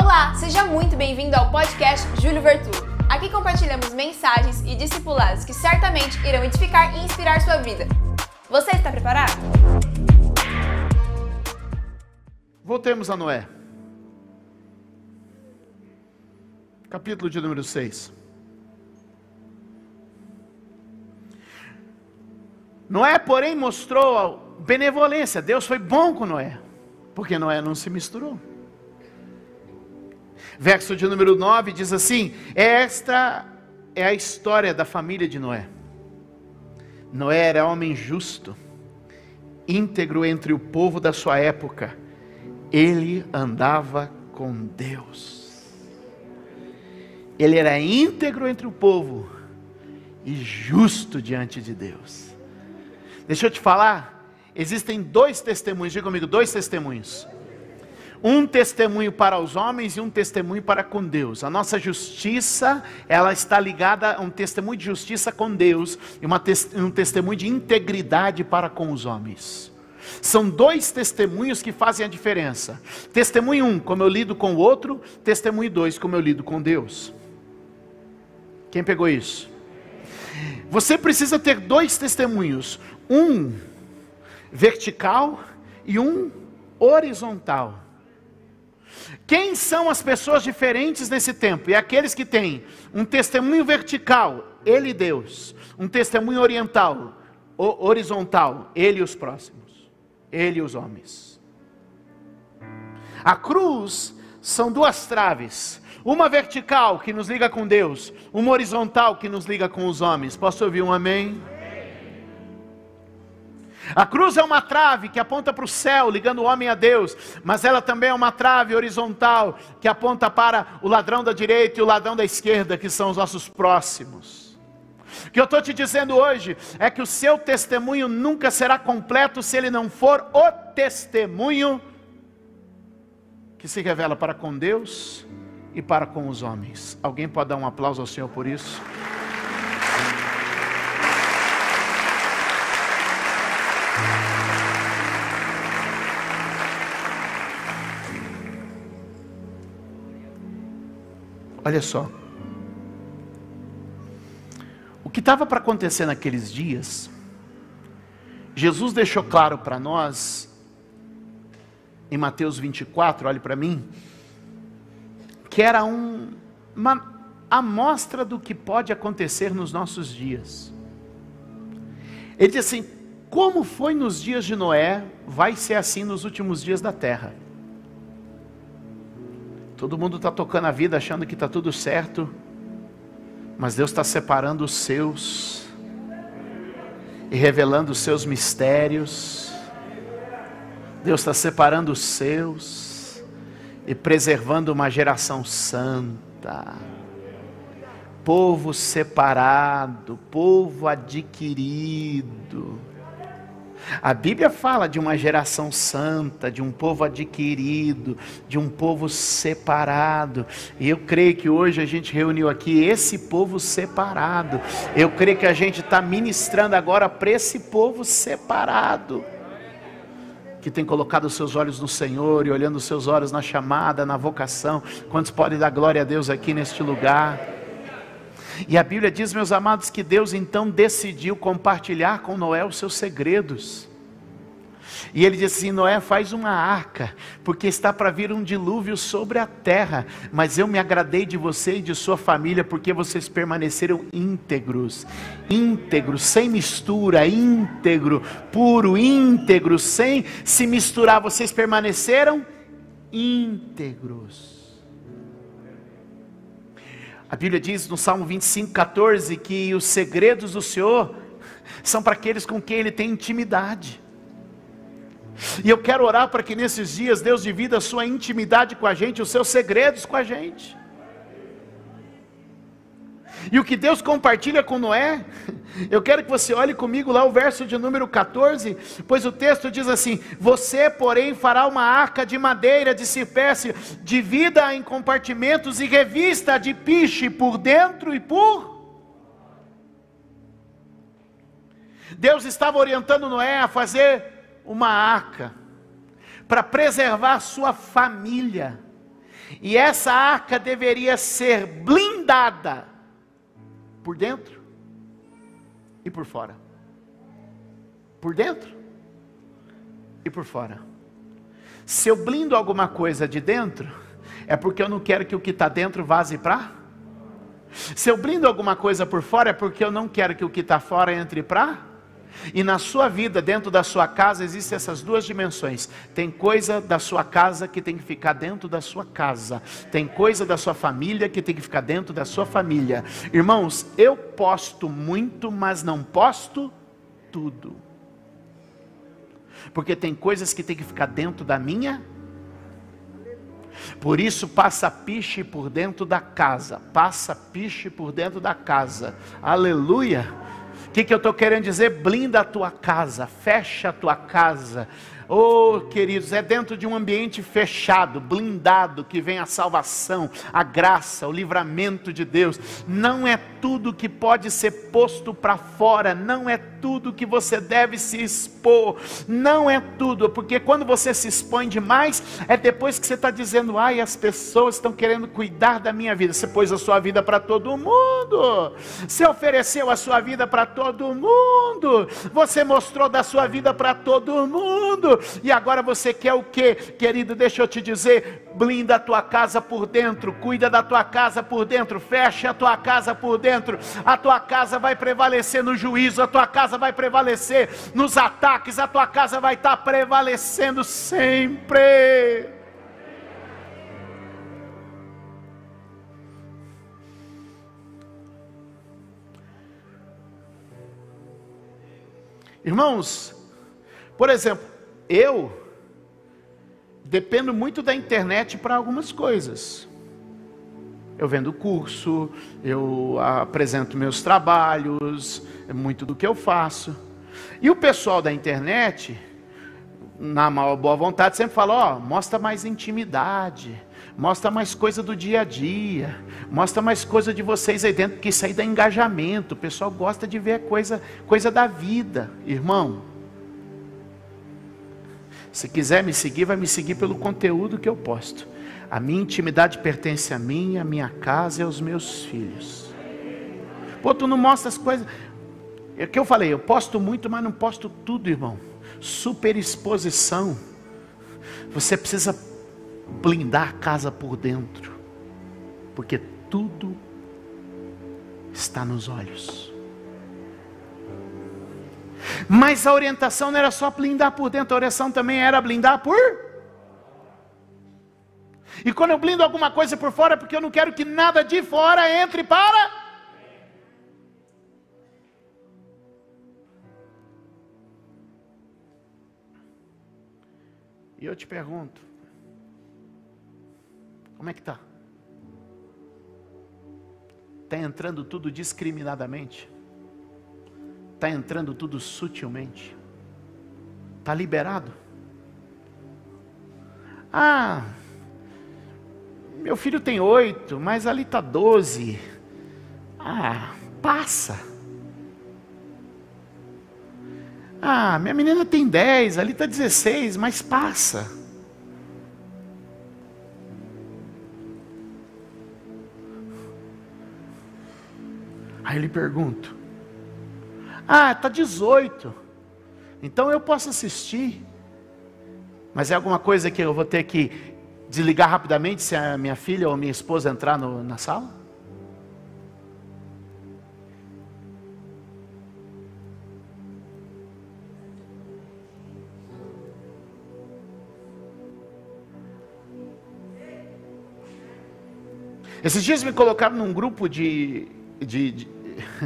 Olá, seja muito bem-vindo ao podcast Júlio Vertulo. Aqui compartilhamos mensagens e discipulados que certamente irão edificar e inspirar sua vida. Você está preparado? Voltemos a Noé. Capítulo de número 6. Noé, porém, mostrou benevolência. Deus foi bom com Noé, porque Noé não se misturou. Verso de número 9 diz assim: Esta é a história da família de Noé. Noé era homem justo, íntegro entre o povo da sua época. Ele andava com Deus. Ele era íntegro entre o povo e justo diante de Deus. Deixa eu te falar, existem dois testemunhos, diga comigo, dois testemunhos um testemunho para os homens e um testemunho para com Deus. A nossa justiça, ela está ligada a um testemunho de justiça com Deus e uma, um testemunho de integridade para com os homens. São dois testemunhos que fazem a diferença. Testemunho um, como eu lido com o outro, testemunho dois, como eu lido com Deus. Quem pegou isso? Você precisa ter dois testemunhos, um vertical e um horizontal. Quem são as pessoas diferentes nesse tempo? É aqueles que têm um testemunho vertical, ele e Deus, um testemunho oriental, horizontal, ele e os próximos, ele e os homens. A cruz são duas traves, uma vertical que nos liga com Deus, uma horizontal que nos liga com os homens. Posso ouvir um amém? A cruz é uma trave que aponta para o céu, ligando o homem a Deus, mas ela também é uma trave horizontal que aponta para o ladrão da direita e o ladrão da esquerda, que são os nossos próximos. O que eu estou te dizendo hoje é que o seu testemunho nunca será completo se ele não for o testemunho que se revela para com Deus e para com os homens. Alguém pode dar um aplauso ao Senhor por isso? Olha só. O que estava para acontecer naqueles dias, Jesus deixou claro para nós, em Mateus 24, olhe para mim, que era um, uma amostra do que pode acontecer nos nossos dias. Ele disse assim: como foi nos dias de Noé, vai ser assim nos últimos dias da terra. Todo mundo está tocando a vida achando que está tudo certo, mas Deus está separando os seus e revelando os seus mistérios. Deus está separando os seus e preservando uma geração santa, povo separado, povo adquirido a Bíblia fala de uma geração santa, de um povo adquirido, de um povo separado. E eu creio que hoje a gente reuniu aqui esse povo separado. Eu creio que a gente está ministrando agora para esse povo separado. Que tem colocado os seus olhos no Senhor e olhando os seus olhos na chamada, na vocação. Quantos podem dar glória a Deus aqui neste lugar? E a Bíblia diz, meus amados, que Deus então decidiu compartilhar com Noé os seus segredos. E ele disse assim: Noé, faz uma arca, porque está para vir um dilúvio sobre a terra. Mas eu me agradei de você e de sua família, porque vocês permaneceram íntegros, íntegros, sem mistura, íntegro, puro, íntegro, sem se misturar. Vocês permaneceram íntegros. A Bíblia diz no Salmo 25, 14 que os segredos do Senhor são para aqueles com quem Ele tem intimidade. E eu quero orar para que nesses dias Deus divida a sua intimidade com a gente, os seus segredos com a gente. E o que Deus compartilha com Noé, eu quero que você olhe comigo lá o verso de número 14, pois o texto diz assim: Você, porém, fará uma arca de madeira de cipreste, divida em compartimentos e revista de piche por dentro e por. Deus estava orientando Noé a fazer uma arca para preservar sua família E essa arca deveria ser blindada por dentro e por fora. Por dentro e por fora. Se eu blindo alguma coisa de dentro, é porque eu não quero que o que está dentro vaze para. Se eu blindo alguma coisa por fora, é porque eu não quero que o que está fora entre para. E na sua vida, dentro da sua casa, existem essas duas dimensões. Tem coisa da sua casa que tem que ficar dentro da sua casa. Tem coisa da sua família que tem que ficar dentro da sua família. Irmãos, eu posto muito, mas não posto tudo. Porque tem coisas que tem que ficar dentro da minha. Por isso passa piche por dentro da casa. Passa piche por dentro da casa. Aleluia. O que, que eu estou querendo dizer? Blinda a tua casa, fecha a tua casa, Oh, queridos, é dentro de um ambiente fechado, blindado, que vem a salvação, a graça, o livramento de Deus. Não é tudo que pode ser posto para fora, não é tudo que você deve se expor, não é tudo, porque quando você se expõe demais, é depois que você está dizendo, ai, as pessoas estão querendo cuidar da minha vida. Você pôs a sua vida para todo mundo, você ofereceu a sua vida para todo mundo, você mostrou da sua vida para todo mundo e agora você quer o que, querido? Deixa eu te dizer: blinda a tua casa por dentro, cuida da tua casa por dentro, fecha a tua casa por dentro. A tua casa vai prevalecer no juízo, a tua casa vai prevalecer nos ataques, a tua casa vai estar prevalecendo sempre. Irmãos, por exemplo, eu dependo muito da internet para algumas coisas. Eu vendo curso, eu apresento meus trabalhos, é muito do que eu faço. E o pessoal da internet, na maior boa vontade, sempre fala: ó, oh, mostra mais intimidade, mostra mais coisa do dia a dia, mostra mais coisa de vocês aí dentro, porque isso aí dá engajamento. O pessoal gosta de ver coisa, coisa da vida, irmão. Se quiser me seguir, vai me seguir pelo conteúdo que eu posto. A minha intimidade pertence a mim, a minha casa e aos meus filhos. Pô, tu não mostra as coisas. É o que eu falei, eu posto muito, mas não posto tudo, irmão. Superexposição. Você precisa blindar a casa por dentro. Porque tudo está nos olhos. Mas a orientação não era só blindar por dentro, a orientação também era blindar por. E quando eu blindo alguma coisa por fora, é porque eu não quero que nada de fora entre para. E eu te pergunto, como é que está? Está entrando tudo discriminadamente? Está entrando tudo sutilmente. Está liberado. Ah, meu filho tem oito, mas ali está doze. Ah, passa. Ah, minha menina tem dez, ali está dezesseis, mas passa. Aí eu lhe pergunto: ah, está 18. Então eu posso assistir. Mas é alguma coisa que eu vou ter que desligar rapidamente se a minha filha ou minha esposa entrar no, na sala? Esses dias me colocaram num grupo de, de, de,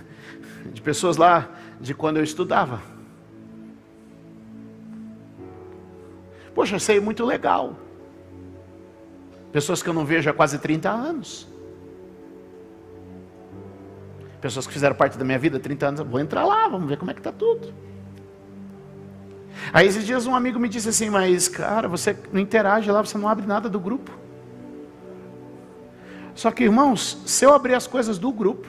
de pessoas lá de quando eu estudava. Poxa, aí é muito legal. Pessoas que eu não vejo há quase 30 anos. Pessoas que fizeram parte da minha vida há 30 anos. Vou entrar lá, vamos ver como é que está tudo. Aí esses dias um amigo me disse assim, mas cara, você não interage lá, você não abre nada do grupo. Só que irmãos, se eu abrir as coisas do grupo,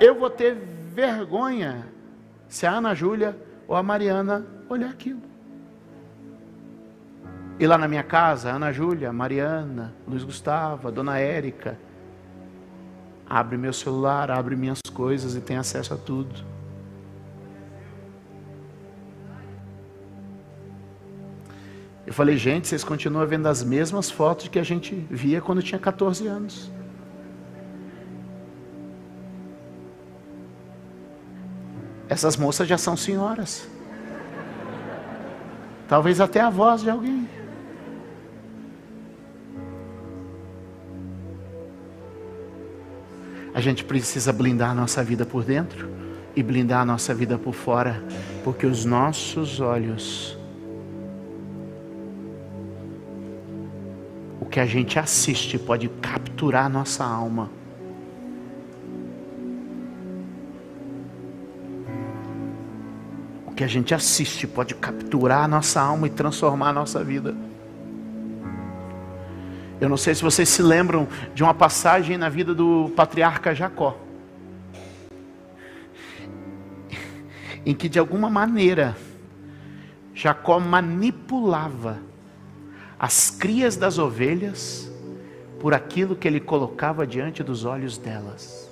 eu vou ter vergonha se a Ana Júlia ou a Mariana olhar aquilo. ir lá na minha casa, Ana Júlia, Mariana, Luiz Gustavo, Dona Érica. Abre meu celular, abre minhas coisas e tem acesso a tudo. Eu falei, gente, vocês continuam vendo as mesmas fotos que a gente via quando tinha 14 anos. Essas moças já são senhoras. Talvez até a voz de alguém. A gente precisa blindar a nossa vida por dentro e blindar a nossa vida por fora, porque os nossos olhos o que a gente assiste pode capturar a nossa alma. Que a gente assiste pode capturar a nossa alma e transformar a nossa vida. Eu não sei se vocês se lembram de uma passagem na vida do patriarca Jacó, em que de alguma maneira Jacó manipulava as crias das ovelhas por aquilo que ele colocava diante dos olhos delas.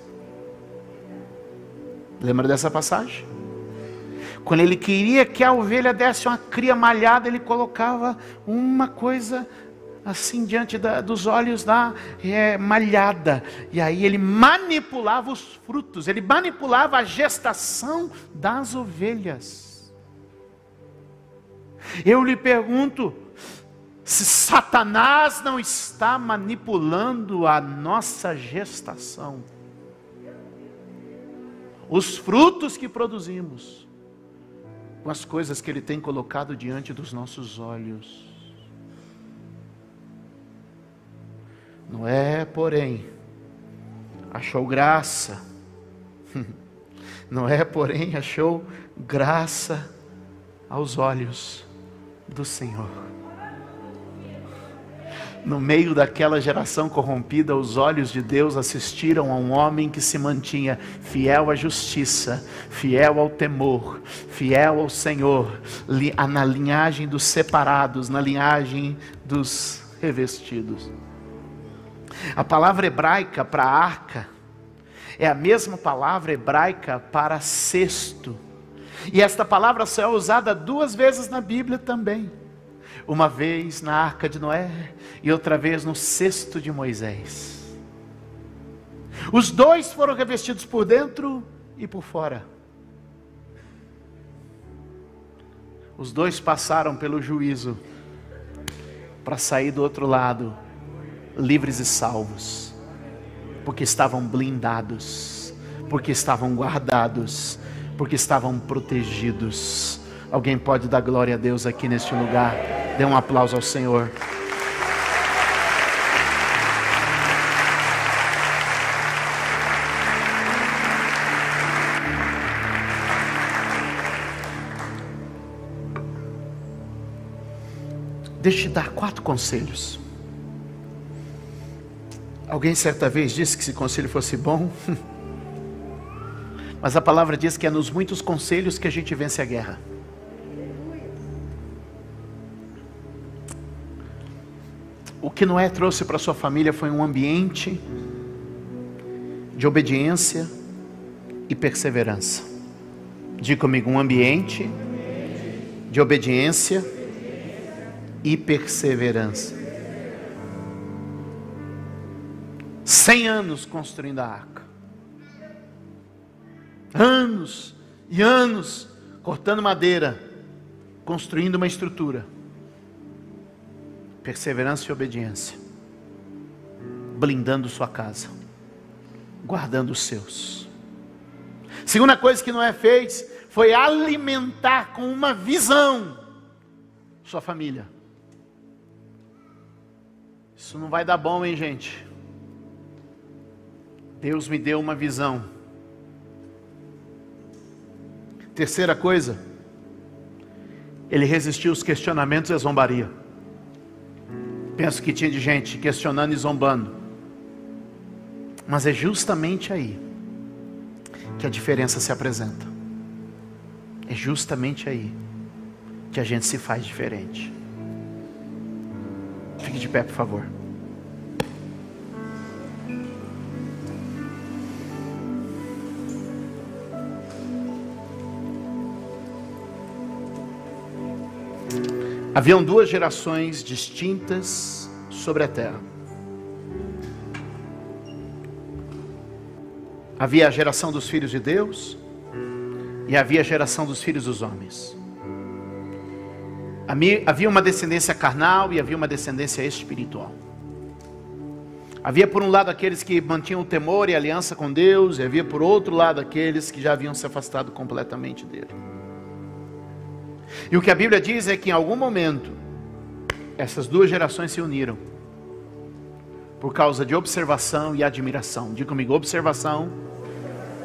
Lembra dessa passagem? Quando ele queria que a ovelha desse uma cria malhada, ele colocava uma coisa assim diante da, dos olhos da é, malhada. E aí ele manipulava os frutos, ele manipulava a gestação das ovelhas. Eu lhe pergunto, se Satanás não está manipulando a nossa gestação, os frutos que produzimos, com as coisas que Ele tem colocado diante dos nossos olhos. Noé, porém, achou graça. Noé, porém, achou graça aos olhos do Senhor no meio daquela geração corrompida, os olhos de Deus assistiram a um homem que se mantinha fiel à justiça, fiel ao temor, fiel ao Senhor, na linhagem dos separados, na linhagem dos revestidos. A palavra hebraica para arca é a mesma palavra hebraica para cesto. E esta palavra só é usada duas vezes na Bíblia também uma vez na arca de Noé e outra vez no cesto de Moisés. Os dois foram revestidos por dentro e por fora. Os dois passaram pelo juízo para sair do outro lado, livres e salvos, porque estavam blindados, porque estavam guardados, porque estavam protegidos. Alguém pode dar glória a Deus aqui neste lugar? Dê um aplauso ao Senhor. Deixa eu te dar quatro conselhos. Alguém certa vez disse que se conselho fosse bom, mas a palavra diz que é nos muitos conselhos que a gente vence a guerra. O que Noé trouxe para sua família foi um ambiente de obediência e perseverança. Diga comigo, um ambiente de obediência e perseverança. Cem anos construindo a arca. Anos e anos cortando madeira, construindo uma estrutura perseverança e obediência, blindando sua casa, guardando os seus. Segunda coisa que Noé fez foi alimentar com uma visão sua família. Isso não vai dar bom, hein, gente? Deus me deu uma visão. Terceira coisa, ele resistiu aos questionamentos e à zombaria. Penso que tinha de gente questionando e zombando. Mas é justamente aí que a diferença se apresenta. É justamente aí que a gente se faz diferente. Fique de pé, por favor. Haviam duas gerações distintas sobre a terra. Havia a geração dos filhos de Deus e havia a geração dos filhos dos homens. Havia uma descendência carnal e havia uma descendência espiritual. Havia por um lado aqueles que mantinham o temor e aliança com Deus, e havia por outro lado aqueles que já haviam se afastado completamente dele. E o que a Bíblia diz é que em algum momento essas duas gerações se uniram por causa de observação e admiração. Diga comigo, observação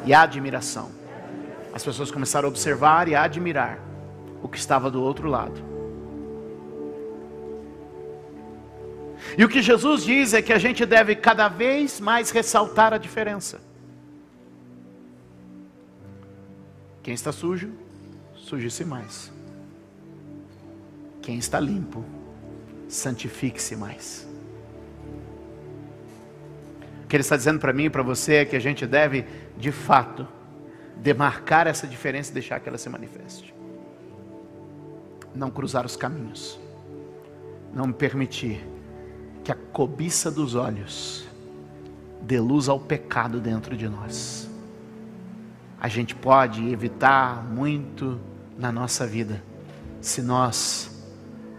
e admiração. As pessoas começaram a observar e a admirar o que estava do outro lado. E o que Jesus diz é que a gente deve cada vez mais ressaltar a diferença. Quem está sujo, suje-se mais. Quem está limpo, santifique-se mais. O que ele está dizendo para mim e para você é que a gente deve, de fato, demarcar essa diferença e deixar que ela se manifeste. Não cruzar os caminhos. Não permitir que a cobiça dos olhos dê luz ao pecado dentro de nós. A gente pode evitar muito na nossa vida se nós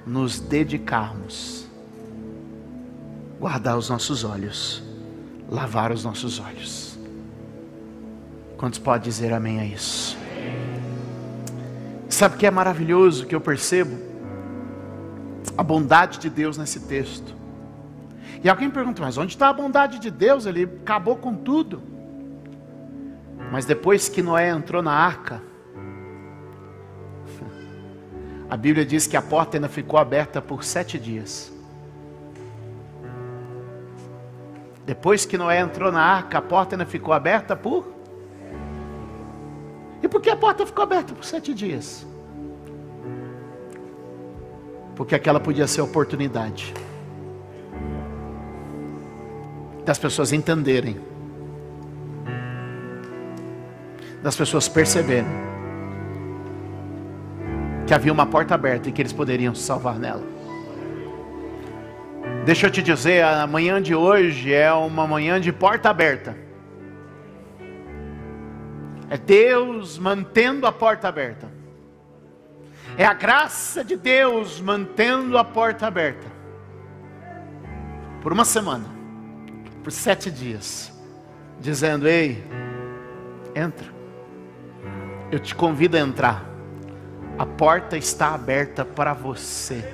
nos dedicarmos, guardar os nossos olhos, lavar os nossos olhos. Quantos pode dizer amém a isso? Sabe o que é maravilhoso que eu percebo? A bondade de Deus nesse texto. E alguém pergunta, mas onde está a bondade de Deus? Ele acabou com tudo. Mas depois que Noé entrou na arca, a Bíblia diz que a porta ainda ficou aberta por sete dias. Depois que Noé entrou na arca, a porta ainda ficou aberta por. E por que a porta ficou aberta por sete dias? Porque aquela podia ser a oportunidade das pessoas entenderem, das pessoas perceberem que havia uma porta aberta e que eles poderiam se salvar nela. Deixa eu te dizer, a manhã de hoje é uma manhã de porta aberta. É Deus mantendo a porta aberta. É a graça de Deus mantendo a porta aberta. Por uma semana, por sete dias, dizendo: Ei, entra. Eu te convido a entrar a porta está aberta para você.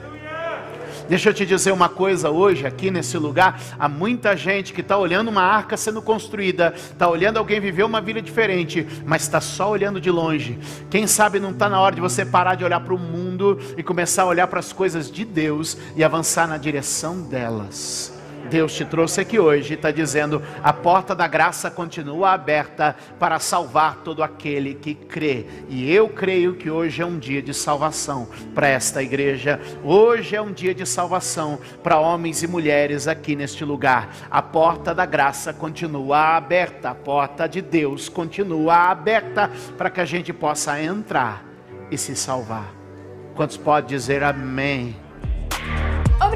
Deixa eu te dizer uma coisa hoje, aqui nesse lugar, há muita gente que está olhando uma arca sendo construída, está olhando alguém viver uma vida diferente, mas está só olhando de longe. Quem sabe não está na hora de você parar de olhar para o mundo e começar a olhar para as coisas de Deus e avançar na direção delas. Deus te trouxe aqui hoje e está dizendo: a porta da graça continua aberta para salvar todo aquele que crê. E eu creio que hoje é um dia de salvação para esta igreja. Hoje é um dia de salvação para homens e mulheres aqui neste lugar. A porta da graça continua aberta, a porta de Deus continua aberta para que a gente possa entrar e se salvar. Quantos podem dizer amém?